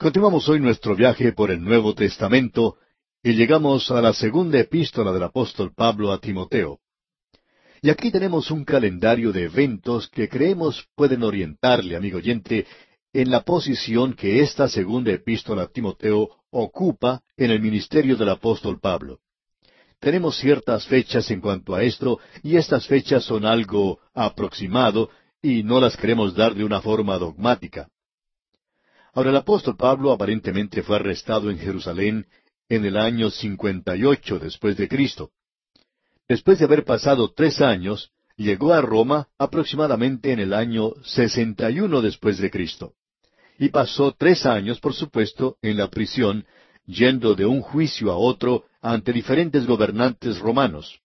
Continuamos hoy nuestro viaje por el Nuevo Testamento y llegamos a la segunda epístola del apóstol Pablo a Timoteo. Y aquí tenemos un calendario de eventos que creemos pueden orientarle, amigo oyente, en la posición que esta segunda epístola a Timoteo ocupa en el ministerio del apóstol Pablo. Tenemos ciertas fechas en cuanto a esto, y estas fechas son algo aproximado, y no las queremos dar de una forma dogmática. Ahora el apóstol Pablo aparentemente fue arrestado en Jerusalén en el año 58 después de Cristo. Después de haber pasado tres años, llegó a Roma aproximadamente en el año 61 después de Cristo. Y pasó tres años, por supuesto, en la prisión, yendo de un juicio a otro ante diferentes gobernantes romanos.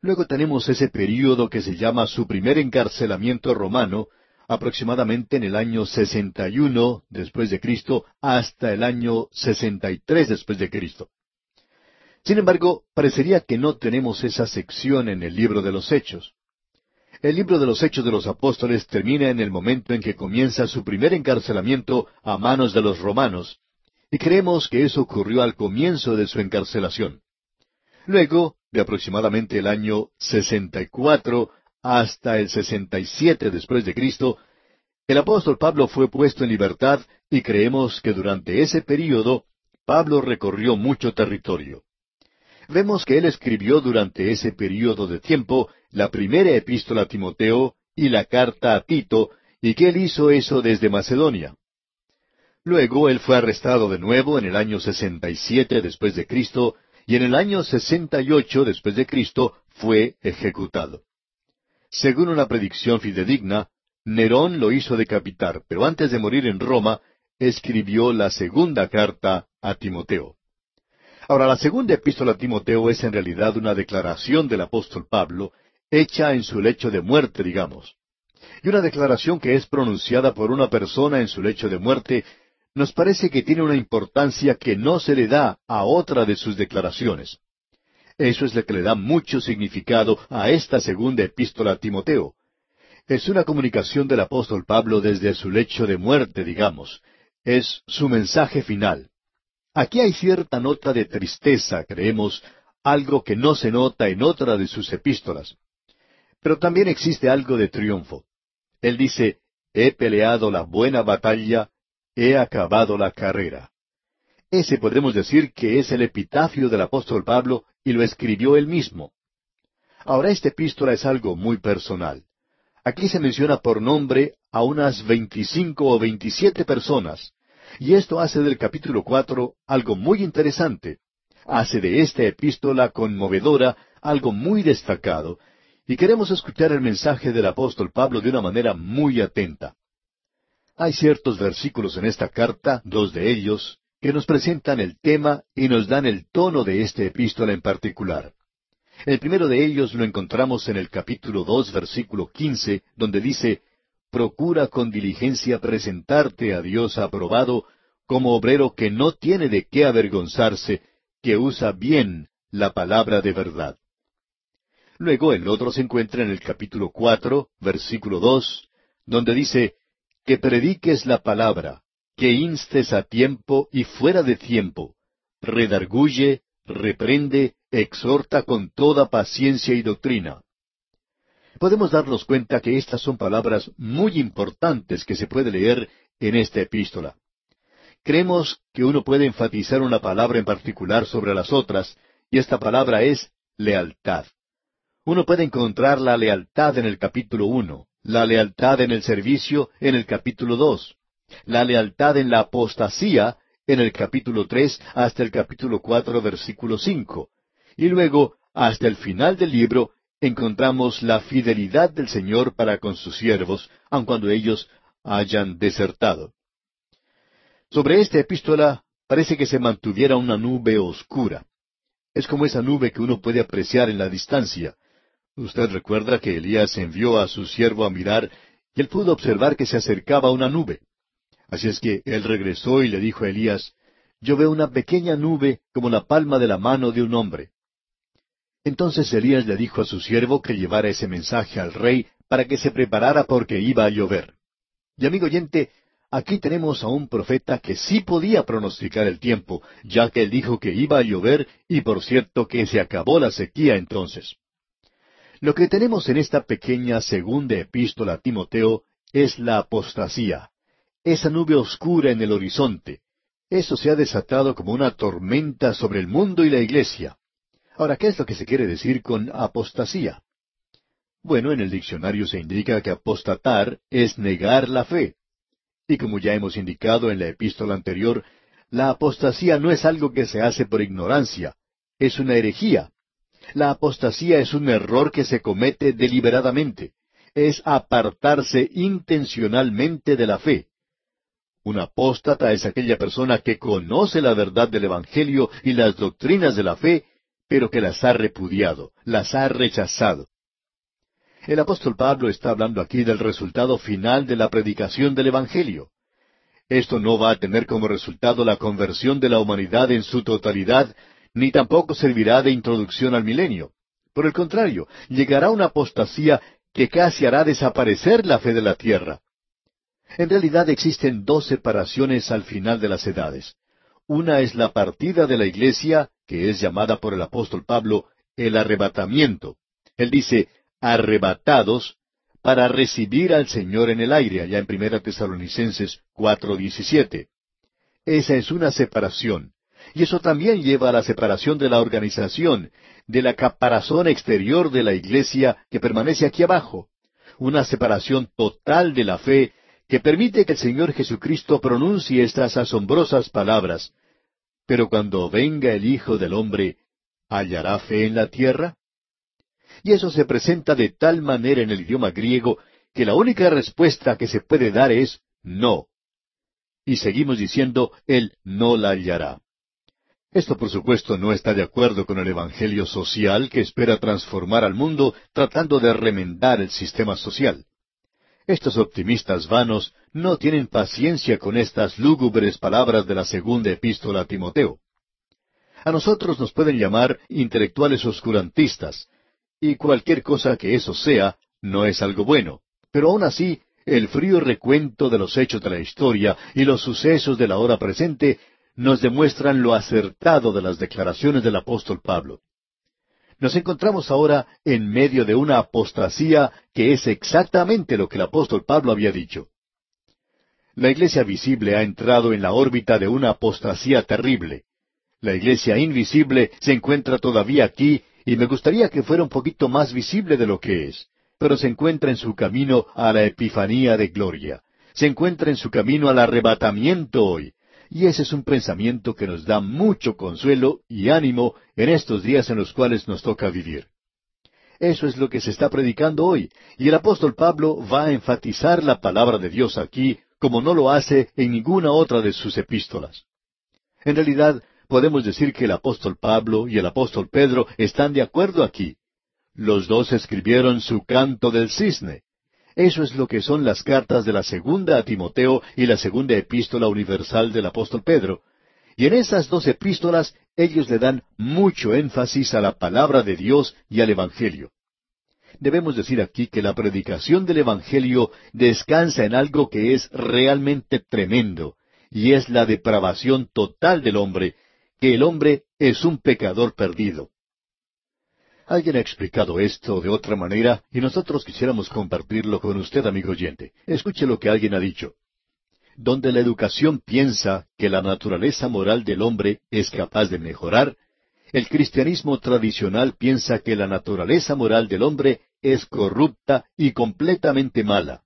Luego tenemos ese período que se llama su primer encarcelamiento romano, aproximadamente en el año 61 después de Cristo hasta el año 63 después de Cristo. Sin embargo, parecería que no tenemos esa sección en el libro de los Hechos. El libro de los Hechos de los Apóstoles termina en el momento en que comienza su primer encarcelamiento a manos de los romanos, y creemos que eso ocurrió al comienzo de su encarcelación. Luego, de aproximadamente el año 64 hasta el 67 después de Cristo, el apóstol Pablo fue puesto en libertad y creemos que durante ese período Pablo recorrió mucho territorio. Vemos que él escribió durante ese período de tiempo la primera epístola a Timoteo y la carta a Tito, y que él hizo eso desde Macedonia. Luego él fue arrestado de nuevo en el año 67 después de Cristo, y en el año 68 después de Cristo fue ejecutado. Según una predicción fidedigna, Nerón lo hizo decapitar, pero antes de morir en Roma, escribió la segunda carta a Timoteo. Ahora, la segunda epístola a Timoteo es en realidad una declaración del apóstol Pablo, hecha en su lecho de muerte, digamos. Y una declaración que es pronunciada por una persona en su lecho de muerte nos parece que tiene una importancia que no se le da a otra de sus declaraciones. Eso es lo que le da mucho significado a esta segunda epístola a Timoteo. Es una comunicación del apóstol Pablo desde su lecho de muerte, digamos. Es su mensaje final. Aquí hay cierta nota de tristeza, creemos, algo que no se nota en otra de sus epístolas. Pero también existe algo de triunfo. Él dice, he peleado la buena batalla, he acabado la carrera. Ese podemos decir que es el epitafio del apóstol Pablo y lo escribió él mismo. Ahora esta epístola es algo muy personal. Aquí se menciona por nombre a unas veinticinco o veintisiete personas, y esto hace del capítulo cuatro algo muy interesante. Hace de esta epístola conmovedora algo muy destacado, y queremos escuchar el mensaje del apóstol Pablo de una manera muy atenta. Hay ciertos versículos en esta carta, dos de ellos, que nos presentan el tema y nos dan el tono de esta epístola en particular. El primero de ellos lo encontramos en el capítulo dos, versículo quince, donde dice Procura con diligencia presentarte a Dios aprobado como obrero que no tiene de qué avergonzarse, que usa bien la palabra de verdad. Luego el otro se encuentra en el capítulo cuatro, versículo dos, donde dice Que prediques la palabra, que instes a tiempo y fuera de tiempo, redarguye, reprende, exhorta con toda paciencia y doctrina. Podemos darnos cuenta que estas son palabras muy importantes que se puede leer en esta epístola. Creemos que uno puede enfatizar una palabra en particular sobre las otras, y esta palabra es lealtad. Uno puede encontrar la lealtad en el capítulo uno, la lealtad en el servicio en el capítulo dos, la lealtad en la apostasía en el capítulo tres hasta el capítulo cuatro versículo cinco. Y luego, hasta el final del libro, encontramos la fidelidad del Señor para con sus siervos, aun cuando ellos hayan desertado. Sobre esta epístola parece que se mantuviera una nube oscura. Es como esa nube que uno puede apreciar en la distancia. Usted recuerda que Elías envió a su siervo a mirar y él pudo observar que se acercaba una nube. Así es que él regresó y le dijo a Elías, Yo veo una pequeña nube como la palma de la mano de un hombre. Entonces Elías le dijo a su siervo que llevara ese mensaje al rey para que se preparara porque iba a llover. Y amigo oyente, Aquí tenemos a un profeta que sí podía pronosticar el tiempo, ya que él dijo que iba a llover y por cierto que se acabó la sequía entonces. Lo que tenemos en esta pequeña segunda epístola a Timoteo es la apostasía, esa nube oscura en el horizonte. Eso se ha desatado como una tormenta sobre el mundo y la iglesia. Ahora, ¿qué es lo que se quiere decir con apostasía? Bueno, en el diccionario se indica que apostatar es negar la fe. Y como ya hemos indicado en la epístola anterior, la apostasía no es algo que se hace por ignorancia, es una herejía. La apostasía es un error que se comete deliberadamente, es apartarse intencionalmente de la fe. Un apóstata es aquella persona que conoce la verdad del Evangelio y las doctrinas de la fe, pero que las ha repudiado, las ha rechazado. El apóstol Pablo está hablando aquí del resultado final de la predicación del Evangelio. Esto no va a tener como resultado la conversión de la humanidad en su totalidad, ni tampoco servirá de introducción al milenio. Por el contrario, llegará una apostasía que casi hará desaparecer la fe de la tierra. En realidad existen dos separaciones al final de las edades. Una es la partida de la iglesia, que es llamada por el apóstol Pablo el arrebatamiento. Él dice, arrebatados para recibir al Señor en el aire, allá en Primera Tesalonicenses 4:17. Esa es una separación. Y eso también lleva a la separación de la organización, de la caparazón exterior de la iglesia que permanece aquí abajo. Una separación total de la fe que permite que el Señor Jesucristo pronuncie estas asombrosas palabras. Pero cuando venga el Hijo del Hombre, ¿hallará fe en la tierra? Y eso se presenta de tal manera en el idioma griego que la única respuesta que se puede dar es no. Y seguimos diciendo, Él no la hallará. Esto por supuesto no está de acuerdo con el Evangelio social que espera transformar al mundo tratando de remendar el sistema social. Estos optimistas vanos no tienen paciencia con estas lúgubres palabras de la segunda epístola a Timoteo. A nosotros nos pueden llamar intelectuales oscurantistas, y cualquier cosa que eso sea no es algo bueno. Pero aún así, el frío recuento de los hechos de la historia y los sucesos de la hora presente nos demuestran lo acertado de las declaraciones del apóstol Pablo. Nos encontramos ahora en medio de una apostasía que es exactamente lo que el apóstol Pablo había dicho. La iglesia visible ha entrado en la órbita de una apostasía terrible. La iglesia invisible se encuentra todavía aquí y me gustaría que fuera un poquito más visible de lo que es, pero se encuentra en su camino a la epifanía de gloria, se encuentra en su camino al arrebatamiento hoy, y ese es un pensamiento que nos da mucho consuelo y ánimo en estos días en los cuales nos toca vivir. Eso es lo que se está predicando hoy, y el apóstol Pablo va a enfatizar la palabra de Dios aquí como no lo hace en ninguna otra de sus epístolas. En realidad, podemos decir que el apóstol Pablo y el apóstol Pedro están de acuerdo aquí. Los dos escribieron su canto del cisne. Eso es lo que son las cartas de la segunda a Timoteo y la segunda epístola universal del apóstol Pedro. Y en esas dos epístolas ellos le dan mucho énfasis a la palabra de Dios y al Evangelio. Debemos decir aquí que la predicación del Evangelio descansa en algo que es realmente tremendo, y es la depravación total del hombre, que el hombre es un pecador perdido. Alguien ha explicado esto de otra manera y nosotros quisiéramos compartirlo con usted, amigo oyente. Escuche lo que alguien ha dicho. Donde la educación piensa que la naturaleza moral del hombre es capaz de mejorar, el cristianismo tradicional piensa que la naturaleza moral del hombre es corrupta y completamente mala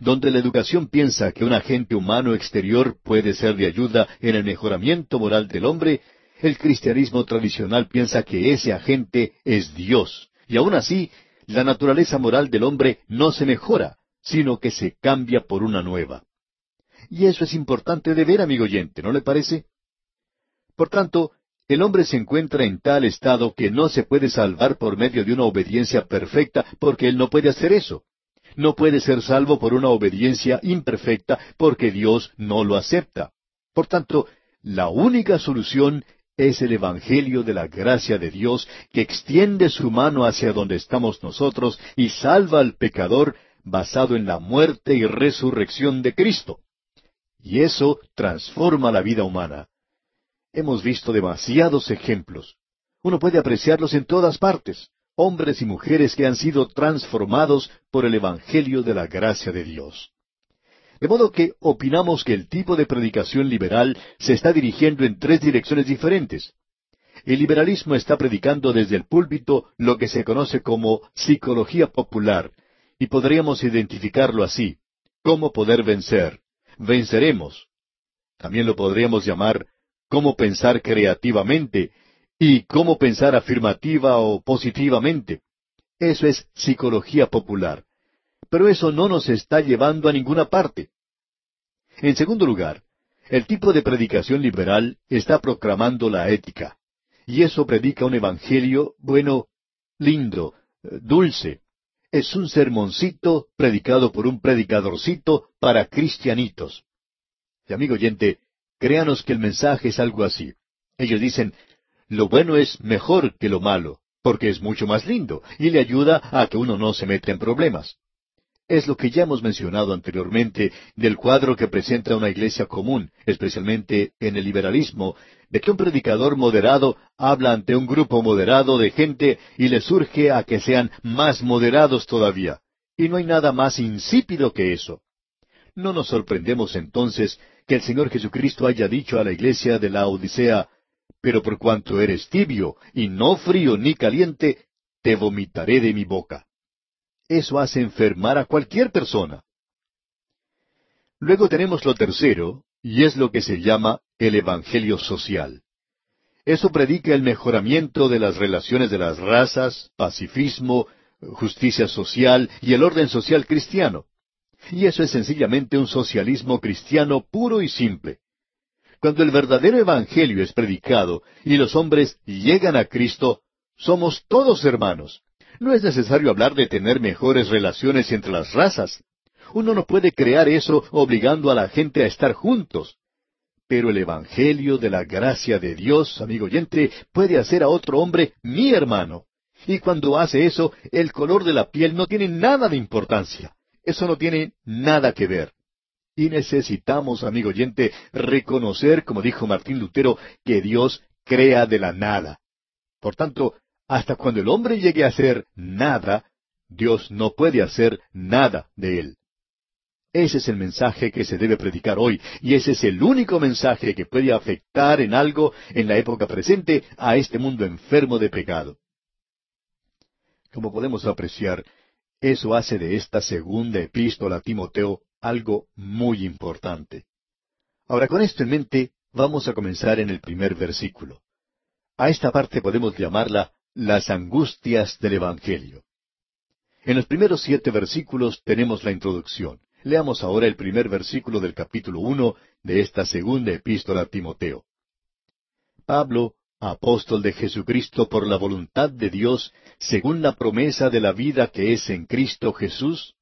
donde la educación piensa que un agente humano exterior puede ser de ayuda en el mejoramiento moral del hombre, el cristianismo tradicional piensa que ese agente es Dios. Y aún así, la naturaleza moral del hombre no se mejora, sino que se cambia por una nueva. Y eso es importante de ver, amigo oyente, ¿no le parece? Por tanto, el hombre se encuentra en tal estado que no se puede salvar por medio de una obediencia perfecta, porque él no puede hacer eso no puede ser salvo por una obediencia imperfecta porque Dios no lo acepta. Por tanto, la única solución es el Evangelio de la gracia de Dios que extiende su mano hacia donde estamos nosotros y salva al pecador basado en la muerte y resurrección de Cristo. y eso transforma la vida humana. Hemos visto demasiados ejemplos. Uno puede apreciarlos en todas partes, hombres y mujeres que han sido transformados por el Evangelio de la gracia de Dios. De modo que opinamos que el tipo de predicación liberal se está dirigiendo en tres direcciones diferentes. El liberalismo está predicando desde el púlpito lo que se conoce como psicología popular, y podríamos identificarlo así, cómo poder vencer, venceremos. También lo podríamos llamar cómo pensar creativamente y cómo pensar afirmativa o positivamente. Eso es psicología popular. Pero eso no nos está llevando a ninguna parte. En segundo lugar, el tipo de predicación liberal está proclamando la ética. Y eso predica un evangelio, bueno, lindo, dulce. Es un sermoncito predicado por un predicadorcito para cristianitos. Y amigo oyente, créanos que el mensaje es algo así. Ellos dicen, lo bueno es mejor que lo malo, porque es mucho más lindo y le ayuda a que uno no se meta en problemas. Es lo que ya hemos mencionado anteriormente del cuadro que presenta una iglesia común, especialmente en el liberalismo, de que un predicador moderado habla ante un grupo moderado de gente y le surge a que sean más moderados todavía. Y no hay nada más insípido que eso. No nos sorprendemos entonces que el Señor Jesucristo haya dicho a la iglesia de la Odisea, pero por cuanto eres tibio y no frío ni caliente, te vomitaré de mi boca. Eso hace enfermar a cualquier persona. Luego tenemos lo tercero, y es lo que se llama el Evangelio social. Eso predica el mejoramiento de las relaciones de las razas, pacifismo, justicia social y el orden social cristiano. Y eso es sencillamente un socialismo cristiano puro y simple. Cuando el verdadero Evangelio es predicado y los hombres llegan a Cristo, somos todos hermanos. No es necesario hablar de tener mejores relaciones entre las razas. Uno no puede crear eso obligando a la gente a estar juntos. Pero el Evangelio de la gracia de Dios, amigo oyente, puede hacer a otro hombre mi hermano. Y cuando hace eso, el color de la piel no tiene nada de importancia. Eso no tiene nada que ver. Y necesitamos, amigo oyente, reconocer, como dijo Martín Lutero, que Dios crea de la nada. Por tanto, hasta cuando el hombre llegue a hacer nada, Dios no puede hacer nada de él. Ese es el mensaje que se debe predicar hoy, y ese es el único mensaje que puede afectar en algo en la época presente a este mundo enfermo de pecado. Como podemos apreciar, eso hace de esta segunda epístola a Timoteo algo muy importante. Ahora, con esto en mente, vamos a comenzar en el primer versículo. A esta parte podemos llamarla las angustias del Evangelio. En los primeros siete versículos tenemos la introducción. Leamos ahora el primer versículo del capítulo uno de esta segunda epístola a Timoteo. Pablo, apóstol de Jesucristo por la voluntad de Dios, según la promesa de la vida que es en Cristo Jesús,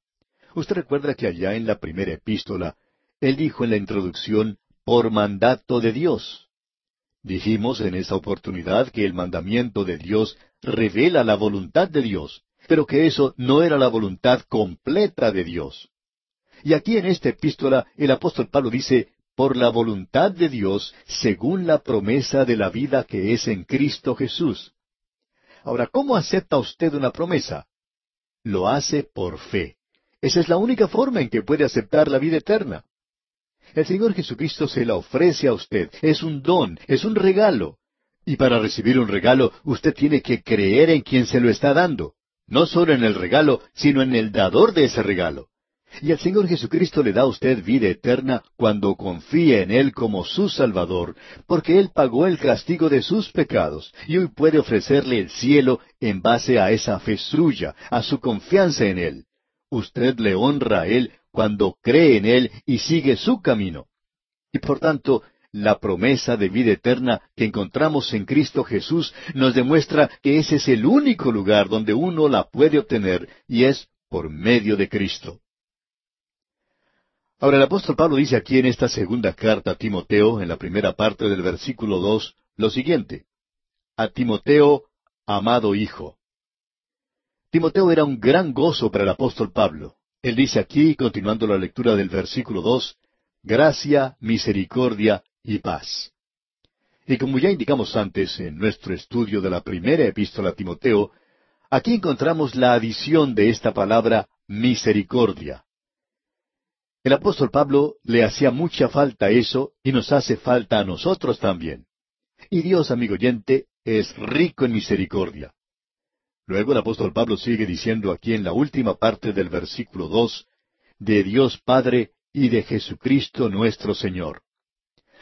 Usted recuerda que allá en la primera epístola, él dijo en la introducción, por mandato de Dios. Dijimos en esa oportunidad que el mandamiento de Dios revela la voluntad de Dios, pero que eso no era la voluntad completa de Dios. Y aquí en esta epístola el apóstol Pablo dice, por la voluntad de Dios, según la promesa de la vida que es en Cristo Jesús. Ahora, ¿cómo acepta usted una promesa? Lo hace por fe. Esa es la única forma en que puede aceptar la vida eterna. El Señor Jesucristo se la ofrece a usted. Es un don, es un regalo. Y para recibir un regalo, usted tiene que creer en quien se lo está dando. No solo en el regalo, sino en el dador de ese regalo. Y el Señor Jesucristo le da a usted vida eterna cuando confía en Él como su Salvador, porque Él pagó el castigo de sus pecados, y hoy puede ofrecerle el cielo en base a esa fe suya, a su confianza en Él usted le honra a Él cuando cree en Él y sigue su camino. Y por tanto, la promesa de vida eterna que encontramos en Cristo Jesús nos demuestra que ese es el único lugar donde uno la puede obtener y es por medio de Cristo. Ahora el apóstol Pablo dice aquí en esta segunda carta a Timoteo, en la primera parte del versículo dos, lo siguiente. A Timoteo, amado hijo. Timoteo era un gran gozo para el apóstol Pablo. Él dice aquí, continuando la lectura del versículo dos, gracia, misericordia y paz. Y como ya indicamos antes en nuestro estudio de la primera epístola a Timoteo, aquí encontramos la adición de esta palabra misericordia. El apóstol Pablo le hacía mucha falta eso y nos hace falta a nosotros también. Y Dios, amigo oyente, es rico en misericordia. Luego el apóstol Pablo sigue diciendo aquí en la última parte del versículo dos, de Dios Padre y de Jesucristo nuestro Señor.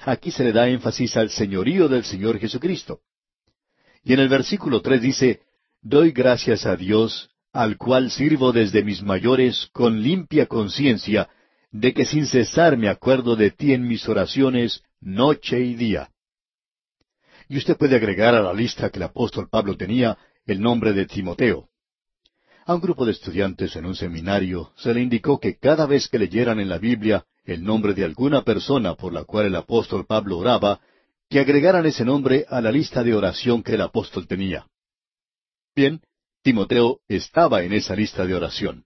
Aquí se le da énfasis al señorío del Señor Jesucristo. Y en el versículo tres dice, Doy gracias a Dios, al cual sirvo desde mis mayores con limpia conciencia, de que sin cesar me acuerdo de ti en mis oraciones noche y día. Y usted puede agregar a la lista que el apóstol Pablo tenía el nombre de Timoteo. A un grupo de estudiantes en un seminario se le indicó que cada vez que leyeran en la Biblia el nombre de alguna persona por la cual el apóstol Pablo oraba, que agregaran ese nombre a la lista de oración que el apóstol tenía. Bien, Timoteo estaba en esa lista de oración.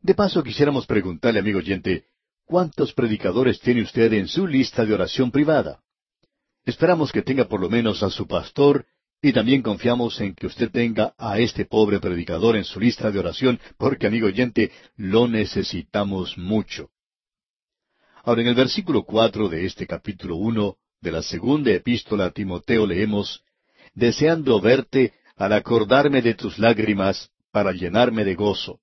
De paso quisiéramos preguntarle, amigo oyente, ¿cuántos predicadores tiene usted en su lista de oración privada? Esperamos que tenga por lo menos a su pastor y también confiamos en que usted tenga a este pobre predicador en su lista de oración, porque, amigo oyente, lo necesitamos mucho. Ahora, en el versículo cuatro de este capítulo uno de la segunda epístola a Timoteo leemos, Deseando verte al acordarme de tus lágrimas para llenarme de gozo.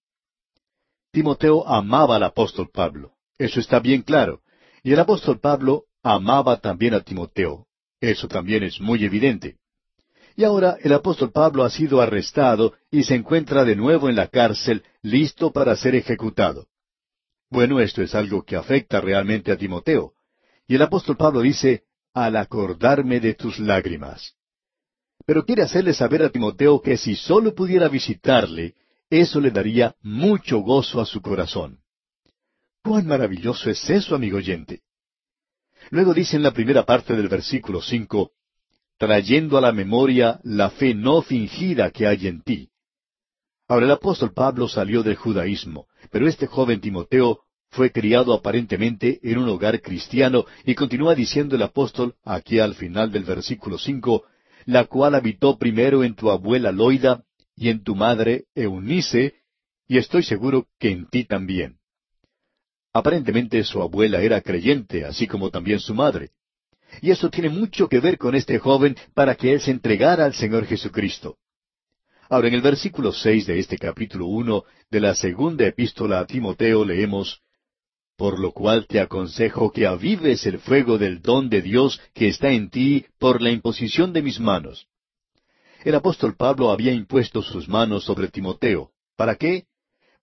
Timoteo amaba al apóstol Pablo. Eso está bien claro. Y el apóstol Pablo amaba también a Timoteo. Eso también es muy evidente. Y ahora el apóstol Pablo ha sido arrestado y se encuentra de nuevo en la cárcel, listo para ser ejecutado. Bueno, esto es algo que afecta realmente a Timoteo. Y el apóstol Pablo dice, al acordarme de tus lágrimas. Pero quiere hacerle saber a Timoteo que si sólo pudiera visitarle, eso le daría mucho gozo a su corazón. ¡Cuán maravilloso es eso, amigo oyente! Luego dice en la primera parte del versículo cinco, trayendo a la memoria la fe no fingida que hay en ti. Ahora el apóstol Pablo salió del judaísmo, pero este joven Timoteo fue criado aparentemente en un hogar cristiano y continúa diciendo el apóstol aquí al final del versículo cinco, la cual habitó primero en tu abuela Loida y en tu madre Eunice, y estoy seguro que en ti también. Aparentemente su abuela era creyente, así como también su madre. Y eso tiene mucho que ver con este joven para que él se entregara al Señor Jesucristo. Ahora, en el versículo seis de este capítulo uno de la segunda epístola a Timoteo leemos Por lo cual te aconsejo que avives el fuego del don de Dios que está en ti por la imposición de mis manos. El apóstol Pablo había impuesto sus manos sobre Timoteo. ¿Para qué?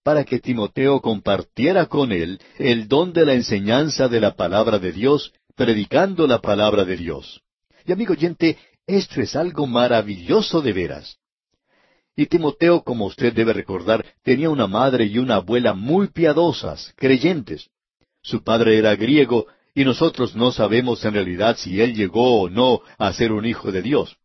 Para que Timoteo compartiera con él el don de la enseñanza de la palabra de Dios predicando la palabra de Dios. Y amigo oyente, esto es algo maravilloso de veras. Y Timoteo, como usted debe recordar, tenía una madre y una abuela muy piadosas, creyentes. Su padre era griego y nosotros no sabemos en realidad si él llegó o no a ser un hijo de Dios.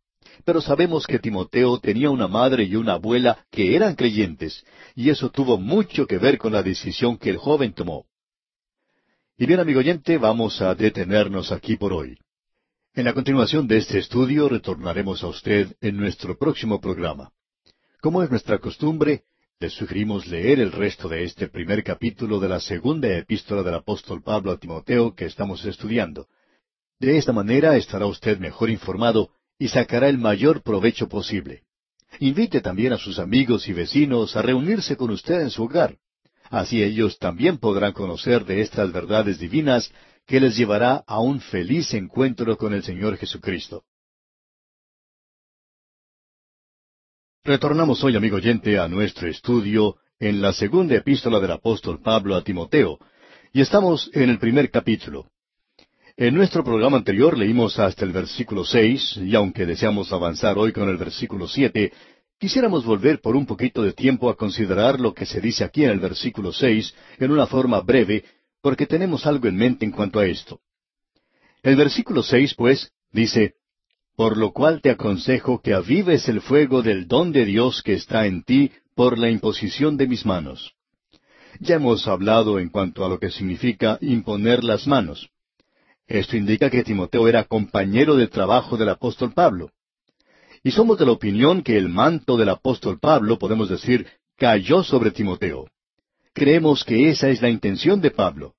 Pero sabemos que Timoteo tenía una madre y una abuela que eran creyentes, y eso tuvo mucho que ver con la decisión que el joven tomó. Y bien, amigo oyente, vamos a detenernos aquí por hoy. En la continuación de este estudio retornaremos a usted en nuestro próximo programa. Como es nuestra costumbre, le sugerimos leer el resto de este primer capítulo de la segunda epístola del apóstol Pablo a Timoteo que estamos estudiando. De esta manera estará usted mejor informado y sacará el mayor provecho posible. Invite también a sus amigos y vecinos a reunirse con usted en su hogar. Así ellos también podrán conocer de estas verdades divinas que les llevará a un feliz encuentro con el Señor Jesucristo. Retornamos hoy, amigo oyente, a nuestro estudio en la segunda epístola del apóstol Pablo a Timoteo, y estamos en el primer capítulo. En nuestro programa anterior leímos hasta el versículo seis, y aunque deseamos avanzar hoy con el versículo siete, Quisiéramos volver por un poquito de tiempo a considerar lo que se dice aquí en el versículo seis en una forma breve, porque tenemos algo en mente en cuanto a esto. El versículo seis, pues, dice, Por lo cual te aconsejo que avives el fuego del don de Dios que está en ti por la imposición de mis manos. Ya hemos hablado en cuanto a lo que significa imponer las manos. Esto indica que Timoteo era compañero de trabajo del apóstol Pablo. Y somos de la opinión que el manto del apóstol Pablo, podemos decir, cayó sobre Timoteo. Creemos que esa es la intención de Pablo.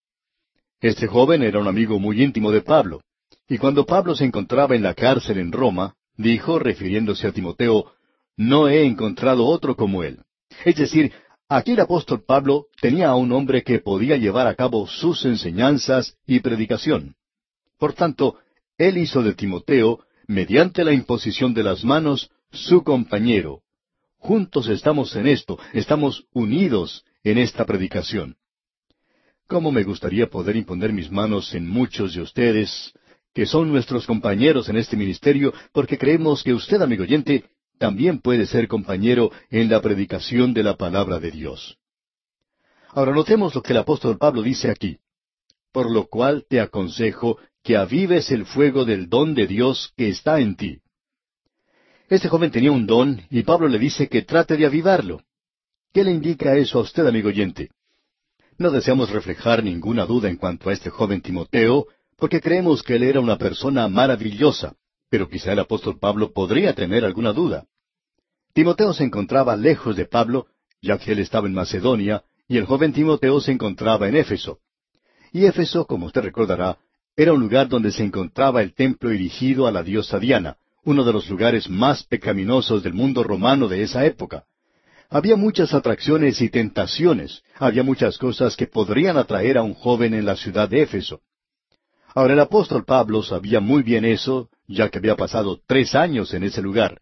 Este joven era un amigo muy íntimo de Pablo, y cuando Pablo se encontraba en la cárcel en Roma, dijo, refiriéndose a Timoteo, No he encontrado otro como él. Es decir, aquí el apóstol Pablo tenía a un hombre que podía llevar a cabo sus enseñanzas y predicación. Por tanto, él hizo de Timoteo, mediante la imposición de las manos, su compañero. Juntos estamos en esto, estamos unidos en esta predicación. ¿Cómo me gustaría poder imponer mis manos en muchos de ustedes, que son nuestros compañeros en este ministerio, porque creemos que usted, amigo oyente, también puede ser compañero en la predicación de la palabra de Dios. Ahora notemos lo que el apóstol Pablo dice aquí. Por lo cual te aconsejo que avives el fuego del don de Dios que está en ti. Este joven tenía un don y Pablo le dice que trate de avivarlo. ¿Qué le indica eso a usted, amigo oyente? No deseamos reflejar ninguna duda en cuanto a este joven Timoteo, porque creemos que él era una persona maravillosa, pero quizá el apóstol Pablo podría tener alguna duda. Timoteo se encontraba lejos de Pablo, ya que él estaba en Macedonia, y el joven Timoteo se encontraba en Éfeso. Y Éfeso, como usted recordará, era un lugar donde se encontraba el templo erigido a la diosa Diana, uno de los lugares más pecaminosos del mundo romano de esa época. Había muchas atracciones y tentaciones, había muchas cosas que podrían atraer a un joven en la ciudad de Éfeso. Ahora el apóstol Pablo sabía muy bien eso, ya que había pasado tres años en ese lugar.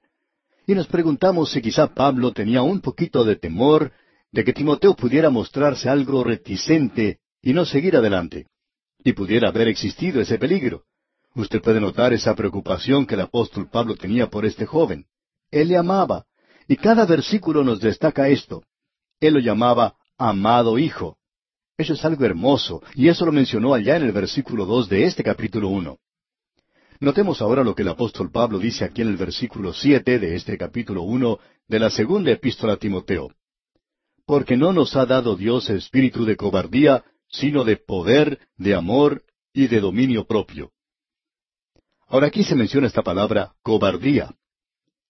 Y nos preguntamos si quizá Pablo tenía un poquito de temor de que Timoteo pudiera mostrarse algo reticente y no seguir adelante. Y pudiera haber existido ese peligro. Usted puede notar esa preocupación que el apóstol Pablo tenía por este joven. Él le amaba. Y cada versículo nos destaca esto. Él lo llamaba amado hijo. Eso es algo hermoso, y eso lo mencionó allá en el versículo dos de este capítulo uno. Notemos ahora lo que el apóstol Pablo dice aquí en el versículo siete de este capítulo uno de la segunda epístola a Timoteo. Porque no nos ha dado Dios espíritu de cobardía, sino de poder, de amor y de dominio propio. Ahora aquí se menciona esta palabra cobardía.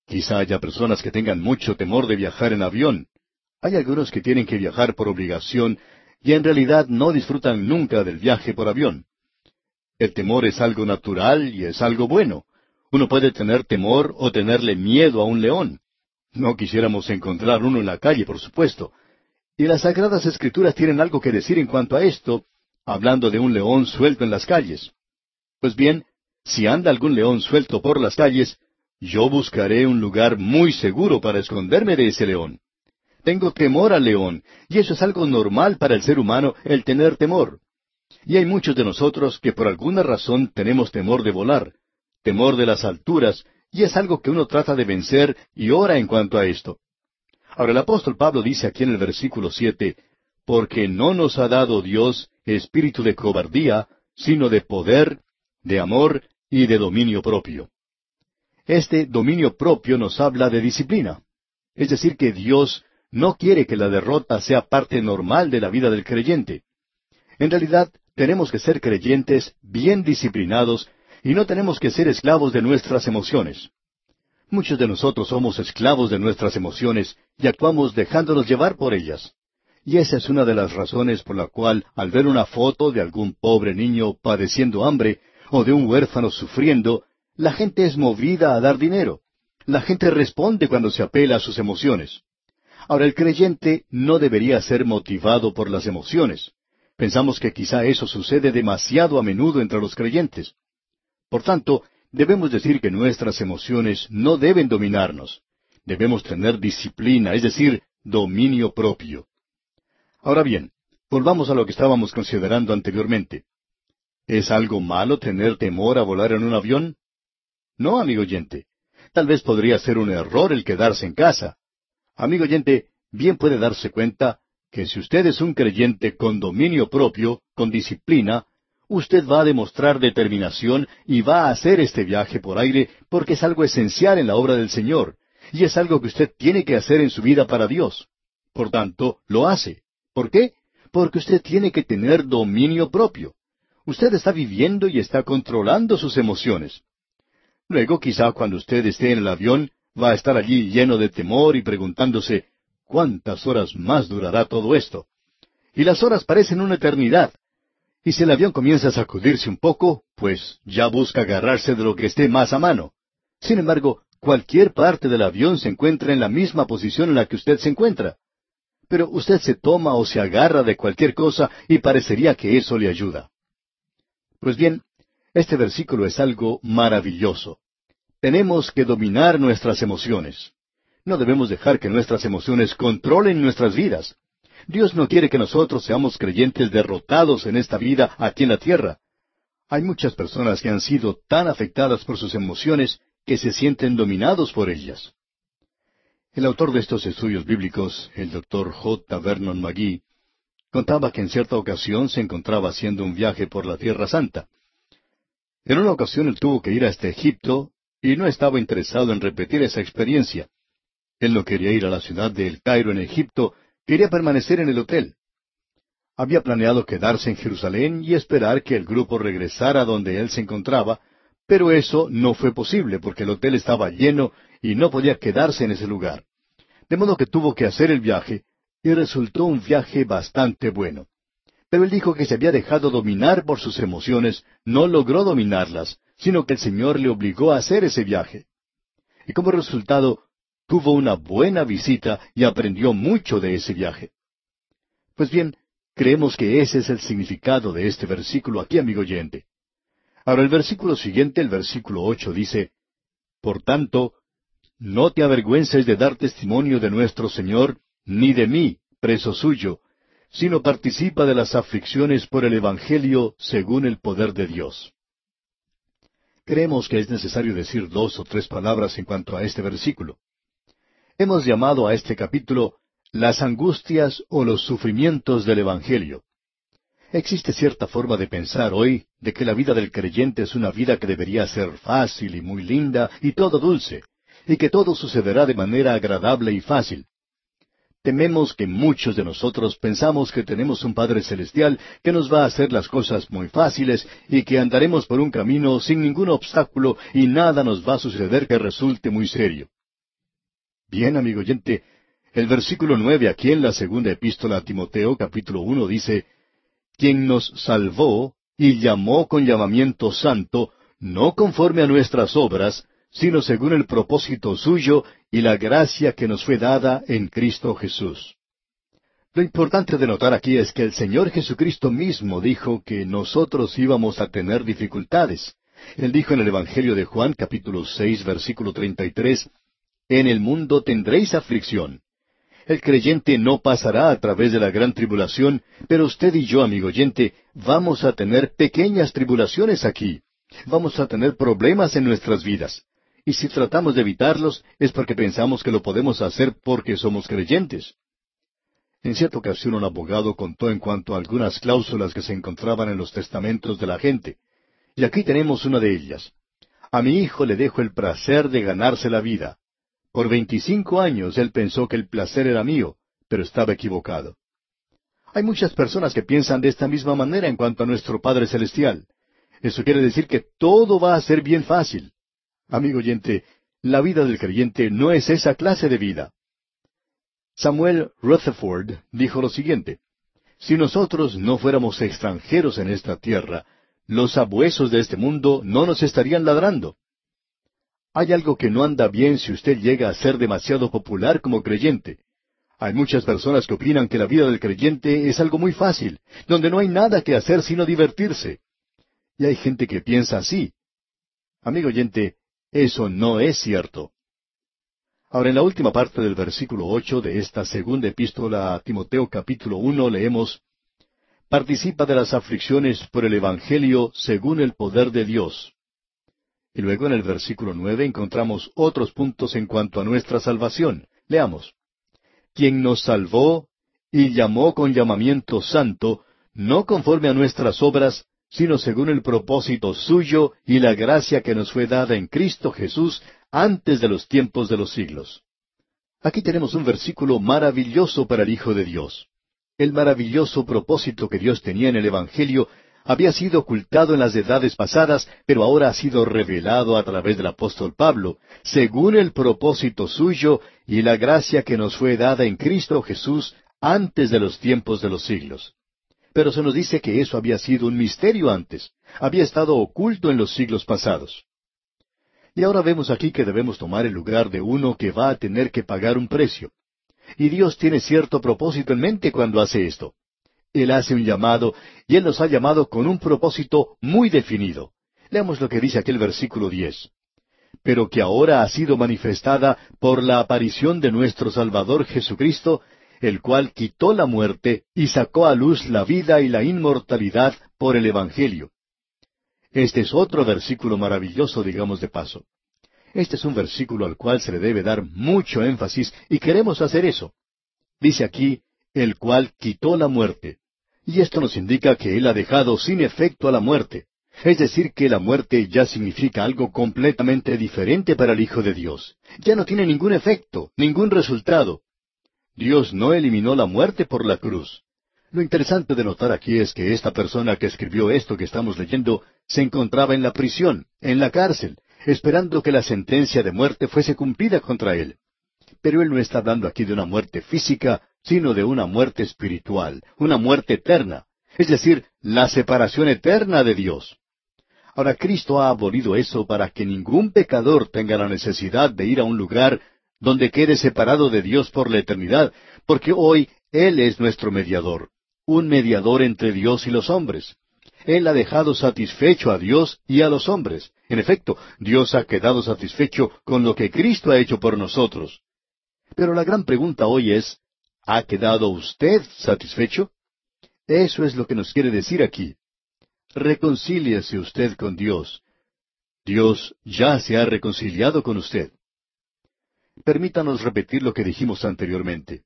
Quizá haya personas que tengan mucho temor de viajar en avión. Hay algunos que tienen que viajar por obligación y en realidad no disfrutan nunca del viaje por avión. El temor es algo natural y es algo bueno. Uno puede tener temor o tenerle miedo a un león. No quisiéramos encontrar uno en la calle, por supuesto. Y las Sagradas Escrituras tienen algo que decir en cuanto a esto, hablando de un león suelto en las calles. Pues bien, si anda algún león suelto por las calles, yo buscaré un lugar muy seguro para esconderme de ese león. Tengo temor al león, y eso es algo normal para el ser humano, el tener temor. Y hay muchos de nosotros que por alguna razón tenemos temor de volar, temor de las alturas, y es algo que uno trata de vencer y ora en cuanto a esto. Ahora el apóstol Pablo dice aquí en el versículo siete, porque no nos ha dado Dios espíritu de cobardía, sino de poder, de amor y de dominio propio. Este dominio propio nos habla de disciplina. Es decir, que Dios no quiere que la derrota sea parte normal de la vida del creyente. En realidad, tenemos que ser creyentes bien disciplinados y no tenemos que ser esclavos de nuestras emociones. Muchos de nosotros somos esclavos de nuestras emociones y actuamos dejándonos llevar por ellas. Y esa es una de las razones por la cual al ver una foto de algún pobre niño padeciendo hambre o de un huérfano sufriendo, la gente es movida a dar dinero. La gente responde cuando se apela a sus emociones. Ahora, el creyente no debería ser motivado por las emociones. Pensamos que quizá eso sucede demasiado a menudo entre los creyentes. Por tanto, debemos decir que nuestras emociones no deben dominarnos. Debemos tener disciplina, es decir, dominio propio. Ahora bien, volvamos a lo que estábamos considerando anteriormente. ¿Es algo malo tener temor a volar en un avión? No, amigo oyente. Tal vez podría ser un error el quedarse en casa. Amigo oyente, bien puede darse cuenta que si usted es un creyente con dominio propio, con disciplina, usted va a demostrar determinación y va a hacer este viaje por aire porque es algo esencial en la obra del Señor, y es algo que usted tiene que hacer en su vida para Dios. Por tanto, lo hace. ¿Por qué? porque usted tiene que tener dominio propio. Usted está viviendo y está controlando sus emociones. Luego, quizá cuando usted esté en el avión, va a estar allí lleno de temor y preguntándose, ¿cuántas horas más durará todo esto? Y las horas parecen una eternidad. Y si el avión comienza a sacudirse un poco, pues ya busca agarrarse de lo que esté más a mano. Sin embargo, cualquier parte del avión se encuentra en la misma posición en la que usted se encuentra. Pero usted se toma o se agarra de cualquier cosa y parecería que eso le ayuda. Pues bien, este versículo es algo maravilloso. Tenemos que dominar nuestras emociones. No debemos dejar que nuestras emociones controlen nuestras vidas. Dios no quiere que nosotros seamos creyentes derrotados en esta vida aquí en la tierra. Hay muchas personas que han sido tan afectadas por sus emociones que se sienten dominados por ellas. El autor de estos estudios bíblicos, el doctor J. Vernon McGee, contaba que en cierta ocasión se encontraba haciendo un viaje por la Tierra Santa. En una ocasión él tuvo que ir hasta Egipto y no estaba interesado en repetir esa experiencia. Él no quería ir a la ciudad de El Cairo en Egipto, quería permanecer en el hotel. Había planeado quedarse en Jerusalén y esperar que el grupo regresara donde él se encontraba, pero eso no fue posible porque el hotel estaba lleno y no podía quedarse en ese lugar. De modo que tuvo que hacer el viaje, y resultó un viaje bastante bueno. Pero él dijo que se había dejado dominar por sus emociones, no logró dominarlas, sino que el Señor le obligó a hacer ese viaje. Y como resultado, tuvo una buena visita y aprendió mucho de ese viaje. Pues bien, creemos que ese es el significado de este versículo aquí, amigo oyente. Ahora el versículo siguiente, el versículo ocho, dice, Por tanto, no te avergüences de dar testimonio de nuestro Señor, ni de mí, preso suyo, sino participa de las aflicciones por el Evangelio según el poder de Dios. Creemos que es necesario decir dos o tres palabras en cuanto a este versículo. Hemos llamado a este capítulo las angustias o los sufrimientos del Evangelio. Existe cierta forma de pensar hoy de que la vida del creyente es una vida que debería ser fácil y muy linda y todo dulce, y que todo sucederá de manera agradable y fácil. Tememos que muchos de nosotros pensamos que tenemos un Padre Celestial que nos va a hacer las cosas muy fáciles y que andaremos por un camino sin ningún obstáculo y nada nos va a suceder que resulte muy serio. Bien, amigo oyente, el versículo nueve aquí en la segunda epístola a Timoteo capítulo uno dice, quien nos salvó y llamó con llamamiento santo, no conforme a nuestras obras, sino según el propósito suyo y la gracia que nos fue dada en Cristo Jesús. Lo importante de notar aquí es que el Señor Jesucristo mismo dijo que nosotros íbamos a tener dificultades. Él dijo en el Evangelio de Juan capítulo seis versículo treinta y tres, En el mundo tendréis aflicción. El creyente no pasará a través de la gran tribulación, pero usted y yo, amigo oyente, vamos a tener pequeñas tribulaciones aquí. Vamos a tener problemas en nuestras vidas y si tratamos de evitarlos es porque pensamos que lo podemos hacer porque somos creyentes. En cierta ocasión un abogado contó en cuanto a algunas cláusulas que se encontraban en los testamentos de la gente. Y aquí tenemos una de ellas. A mi hijo le dejo el placer de ganarse la vida. Por veinticinco años él pensó que el placer era mío, pero estaba equivocado. Hay muchas personas que piensan de esta misma manera en cuanto a nuestro Padre Celestial. Eso quiere decir que todo va a ser bien fácil. Amigo oyente, la vida del creyente no es esa clase de vida. Samuel Rutherford dijo lo siguiente, Si nosotros no fuéramos extranjeros en esta tierra, los abuesos de este mundo no nos estarían ladrando. Hay algo que no anda bien si usted llega a ser demasiado popular como creyente. Hay muchas personas que opinan que la vida del creyente es algo muy fácil, donde no hay nada que hacer sino divertirse. Y hay gente que piensa así. Amigo oyente, eso no es cierto. Ahora, en la última parte del versículo ocho de esta segunda epístola a Timoteo capítulo uno leemos Participa de las aflicciones por el Evangelio según el poder de Dios. Y luego en el versículo nueve encontramos otros puntos en cuanto a nuestra salvación. Leamos. Quien nos salvó y llamó con llamamiento santo, no conforme a nuestras obras, sino según el propósito suyo y la gracia que nos fue dada en Cristo Jesús antes de los tiempos de los siglos. Aquí tenemos un versículo maravilloso para el Hijo de Dios. El maravilloso propósito que Dios tenía en el Evangelio había sido ocultado en las edades pasadas, pero ahora ha sido revelado a través del apóstol Pablo, según el propósito suyo y la gracia que nos fue dada en Cristo Jesús antes de los tiempos de los siglos. Pero se nos dice que eso había sido un misterio antes, había estado oculto en los siglos pasados. Y ahora vemos aquí que debemos tomar el lugar de uno que va a tener que pagar un precio. Y Dios tiene cierto propósito en mente cuando hace esto. Él hace un llamado y Él nos ha llamado con un propósito muy definido. Leamos lo que dice aquel versículo diez. Pero que ahora ha sido manifestada por la aparición de nuestro Salvador Jesucristo, el cual quitó la muerte y sacó a luz la vida y la inmortalidad por el Evangelio. Este es otro versículo maravilloso, digamos de paso. Este es un versículo al cual se le debe dar mucho énfasis y queremos hacer eso. Dice aquí, el cual quitó la muerte. Y esto nos indica que Él ha dejado sin efecto a la muerte. Es decir, que la muerte ya significa algo completamente diferente para el Hijo de Dios. Ya no tiene ningún efecto, ningún resultado. Dios no eliminó la muerte por la cruz. Lo interesante de notar aquí es que esta persona que escribió esto que estamos leyendo se encontraba en la prisión, en la cárcel, esperando que la sentencia de muerte fuese cumplida contra él. Pero él no está hablando aquí de una muerte física, sino de una muerte espiritual, una muerte eterna, es decir, la separación eterna de Dios. Ahora Cristo ha abolido eso para que ningún pecador tenga la necesidad de ir a un lugar donde quede separado de Dios por la eternidad, porque hoy Él es nuestro mediador, un mediador entre Dios y los hombres. Él ha dejado satisfecho a Dios y a los hombres. En efecto, Dios ha quedado satisfecho con lo que Cristo ha hecho por nosotros. Pero la gran pregunta hoy es, ¿ha quedado usted satisfecho? Eso es lo que nos quiere decir aquí. Reconcíliese usted con Dios. Dios ya se ha reconciliado con usted. Permítanos repetir lo que dijimos anteriormente.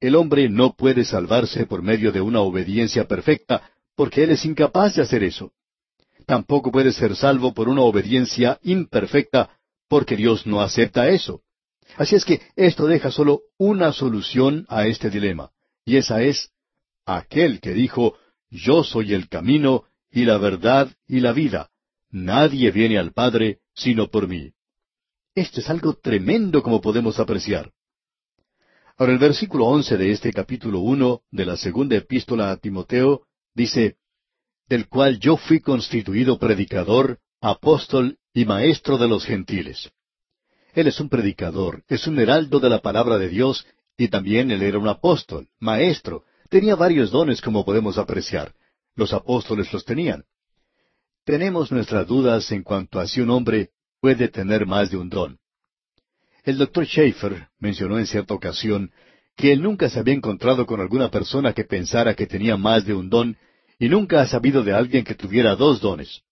El hombre no puede salvarse por medio de una obediencia perfecta, porque él es incapaz de hacer eso. Tampoco puede ser salvo por una obediencia imperfecta, porque Dios no acepta eso. Así es que esto deja solo una solución a este dilema, y esa es aquel que dijo, Yo soy el camino y la verdad y la vida. Nadie viene al Padre sino por mí. Esto es algo tremendo como podemos apreciar. Ahora el versículo once de este capítulo uno de la segunda epístola a Timoteo dice, del cual yo fui constituido predicador, apóstol y maestro de los gentiles. Él es un predicador, es un heraldo de la palabra de Dios, y también él era un apóstol, maestro, tenía varios dones como podemos apreciar. Los apóstoles los tenían. Tenemos nuestras dudas en cuanto a si un hombre puede tener más de un don. El doctor Schaeffer mencionó en cierta ocasión que él nunca se había encontrado con alguna persona que pensara que tenía más de un don y nunca ha sabido de alguien que tuviera dos dones.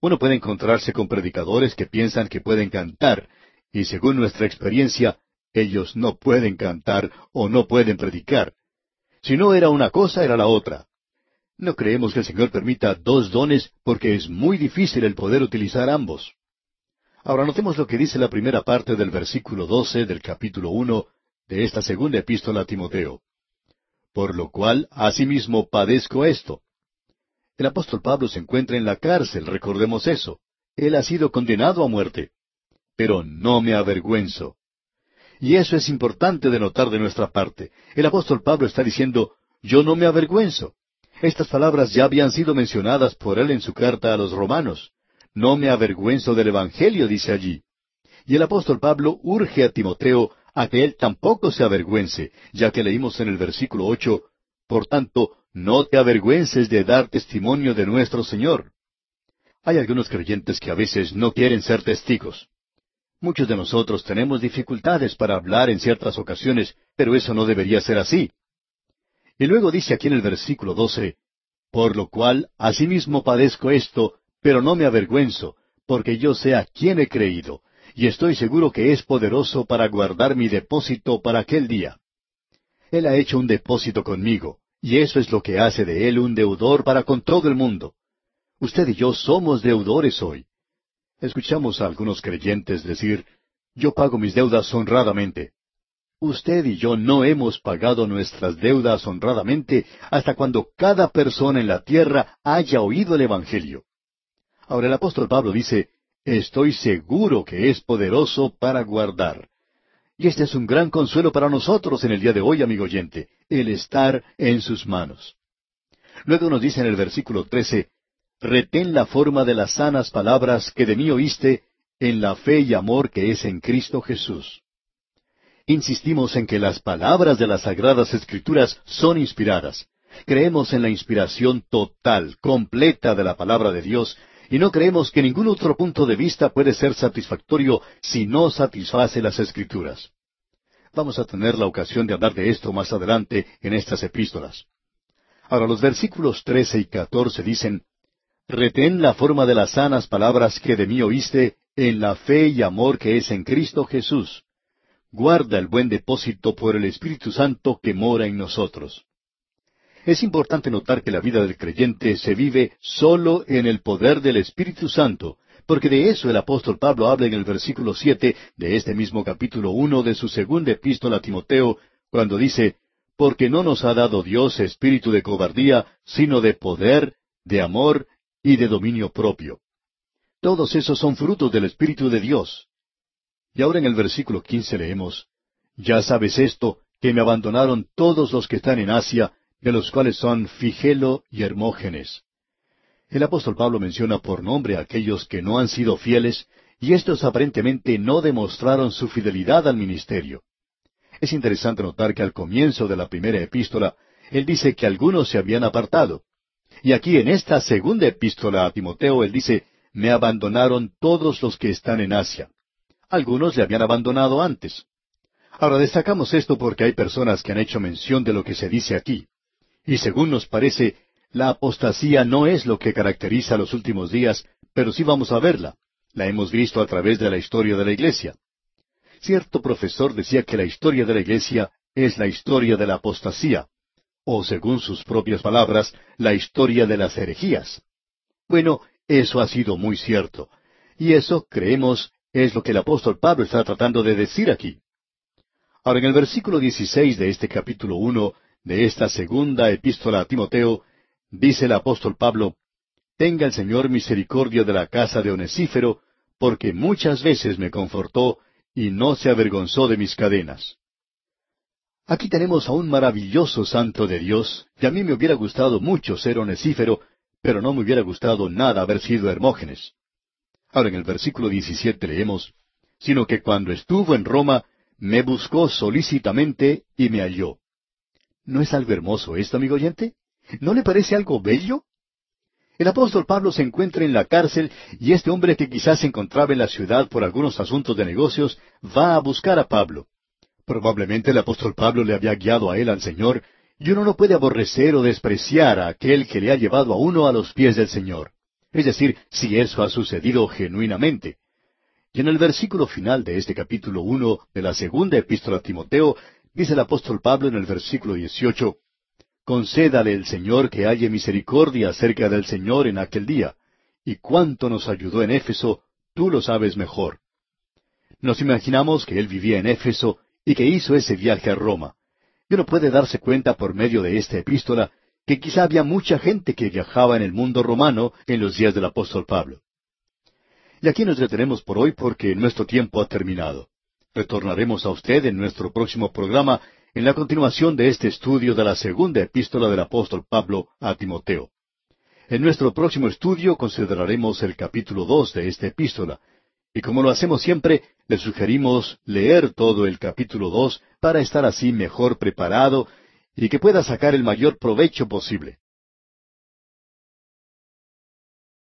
Uno puede encontrarse con predicadores que piensan que pueden cantar, y según nuestra experiencia, ellos no pueden cantar o no pueden predicar. Si no era una cosa, era la otra. No creemos que el Señor permita dos dones porque es muy difícil el poder utilizar ambos. Ahora notemos lo que dice la primera parte del versículo doce del capítulo uno de esta segunda epístola a Timoteo. Por lo cual, asimismo padezco esto. El apóstol Pablo se encuentra en la cárcel, recordemos eso. Él ha sido condenado a muerte. Pero no me avergüenzo. Y eso es importante de notar de nuestra parte. El apóstol Pablo está diciendo, yo no me avergüenzo. Estas palabras ya habían sido mencionadas por él en su carta a los romanos. No me avergüenzo del Evangelio, dice allí. Y el apóstol Pablo urge a Timoteo a que él tampoco se avergüence, ya que leímos en el versículo ocho, Por tanto, no te avergüences de dar testimonio de nuestro Señor. Hay algunos creyentes que a veces no quieren ser testigos. Muchos de nosotros tenemos dificultades para hablar en ciertas ocasiones, pero eso no debería ser así. Y luego dice aquí en el versículo doce, Por lo cual asimismo padezco esto, pero no me avergüenzo, porque yo sé a quién he creído, y estoy seguro que es poderoso para guardar mi depósito para aquel día. Él ha hecho un depósito conmigo, y eso es lo que hace de él un deudor para con todo el mundo. Usted y yo somos deudores hoy. Escuchamos a algunos creyentes decir, yo pago mis deudas honradamente. Usted y yo no hemos pagado nuestras deudas honradamente hasta cuando cada persona en la tierra haya oído el Evangelio. Ahora el apóstol Pablo dice, estoy seguro que es poderoso para guardar. Y este es un gran consuelo para nosotros en el día de hoy, amigo oyente, el estar en sus manos. Luego nos dice en el versículo 13, retén la forma de las sanas palabras que de mí oíste en la fe y amor que es en Cristo Jesús. Insistimos en que las palabras de las Sagradas Escrituras son inspiradas. Creemos en la inspiración total, completa de la palabra de Dios, y no creemos que ningún otro punto de vista puede ser satisfactorio si no satisface las Escrituras. Vamos a tener la ocasión de hablar de esto más adelante en estas epístolas. Ahora los versículos trece y catorce dicen, Retén la forma de las sanas palabras que de mí oíste en la fe y amor que es en Cristo Jesús. Guarda el buen depósito por el Espíritu Santo que mora en nosotros. Es importante notar que la vida del creyente se vive solo en el poder del Espíritu Santo, porque de eso el apóstol Pablo habla en el versículo siete de este mismo capítulo uno de su segunda epístola a Timoteo, cuando dice, Porque no nos ha dado Dios espíritu de cobardía, sino de poder, de amor y de dominio propio. Todos esos son frutos del Espíritu de Dios. Y ahora en el versículo quince leemos, Ya sabes esto, que me abandonaron todos los que están en Asia, de los cuales son Figelo y Hermógenes. El apóstol Pablo menciona por nombre a aquellos que no han sido fieles, y estos aparentemente no demostraron su fidelidad al ministerio. Es interesante notar que al comienzo de la primera epístola, él dice que algunos se habían apartado. Y aquí en esta segunda epístola a Timoteo, él dice me abandonaron todos los que están en Asia. Algunos le habían abandonado antes. Ahora destacamos esto porque hay personas que han hecho mención de lo que se dice aquí. Y según nos parece, la apostasía no es lo que caracteriza los últimos días, pero sí vamos a verla. La hemos visto a través de la historia de la Iglesia. Cierto profesor decía que la historia de la Iglesia es la historia de la apostasía, o según sus propias palabras, la historia de las herejías. Bueno, eso ha sido muy cierto. Y eso, creemos, es lo que el apóstol Pablo está tratando de decir aquí. Ahora, en el versículo 16 de este capítulo uno de esta segunda epístola a Timoteo, dice el apóstol Pablo, Tenga el Señor misericordia de la casa de Onesífero, porque muchas veces me confortó y no se avergonzó de mis cadenas. Aquí tenemos a un maravilloso santo de Dios, y a mí me hubiera gustado mucho ser Onesífero pero no me hubiera gustado nada haber sido Hermógenes. Ahora en el versículo 17 leemos, sino que cuando estuvo en Roma, me buscó solícitamente y me halló. ¿No es algo hermoso esto, amigo oyente? ¿No le parece algo bello? El apóstol Pablo se encuentra en la cárcel y este hombre que quizás se encontraba en la ciudad por algunos asuntos de negocios va a buscar a Pablo. Probablemente el apóstol Pablo le había guiado a él al Señor y uno no puede aborrecer o despreciar a aquel que le ha llevado a uno a los pies del Señor. Es decir, si eso ha sucedido genuinamente. Y en el versículo final de este capítulo uno de la segunda epístola a Timoteo, dice el apóstol Pablo en el versículo dieciocho, Concédale el Señor que haya misericordia acerca del Señor en aquel día. Y cuánto nos ayudó en Éfeso, tú lo sabes mejor. Nos imaginamos que él vivía en Éfeso y que hizo ese viaje a Roma. Y uno puede darse cuenta por medio de esta epístola que quizá había mucha gente que viajaba en el mundo romano en los días del apóstol Pablo. Y aquí nos detenemos por hoy porque nuestro tiempo ha terminado. Retornaremos a usted en nuestro próximo programa en la continuación de este estudio de la segunda epístola del apóstol Pablo a Timoteo. En nuestro próximo estudio consideraremos el capítulo dos de esta epístola, y como lo hacemos siempre, le sugerimos leer todo el capítulo dos para estar así mejor preparado y que pueda sacar el mayor provecho posible.